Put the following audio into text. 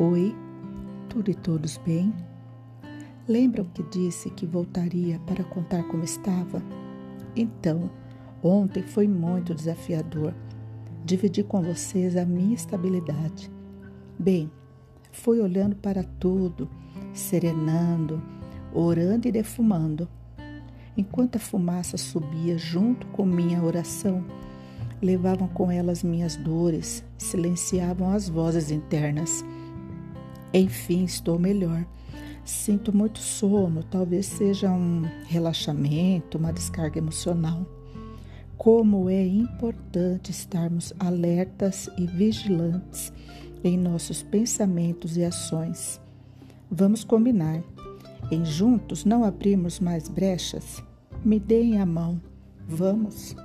Oi, tudo e todos bem? Lembram que disse que voltaria para contar como estava? Então, ontem foi muito desafiador. Dividi com vocês a minha estabilidade. Bem, fui olhando para tudo, serenando, orando e defumando. Enquanto a fumaça subia junto com minha oração, levavam com elas minhas dores, silenciavam as vozes internas. Enfim, estou melhor. Sinto muito sono, talvez seja um relaxamento, uma descarga emocional. Como é importante estarmos alertas e vigilantes em nossos pensamentos e ações. Vamos combinar. Em juntos não abrimos mais brechas? Me deem a mão. Vamos.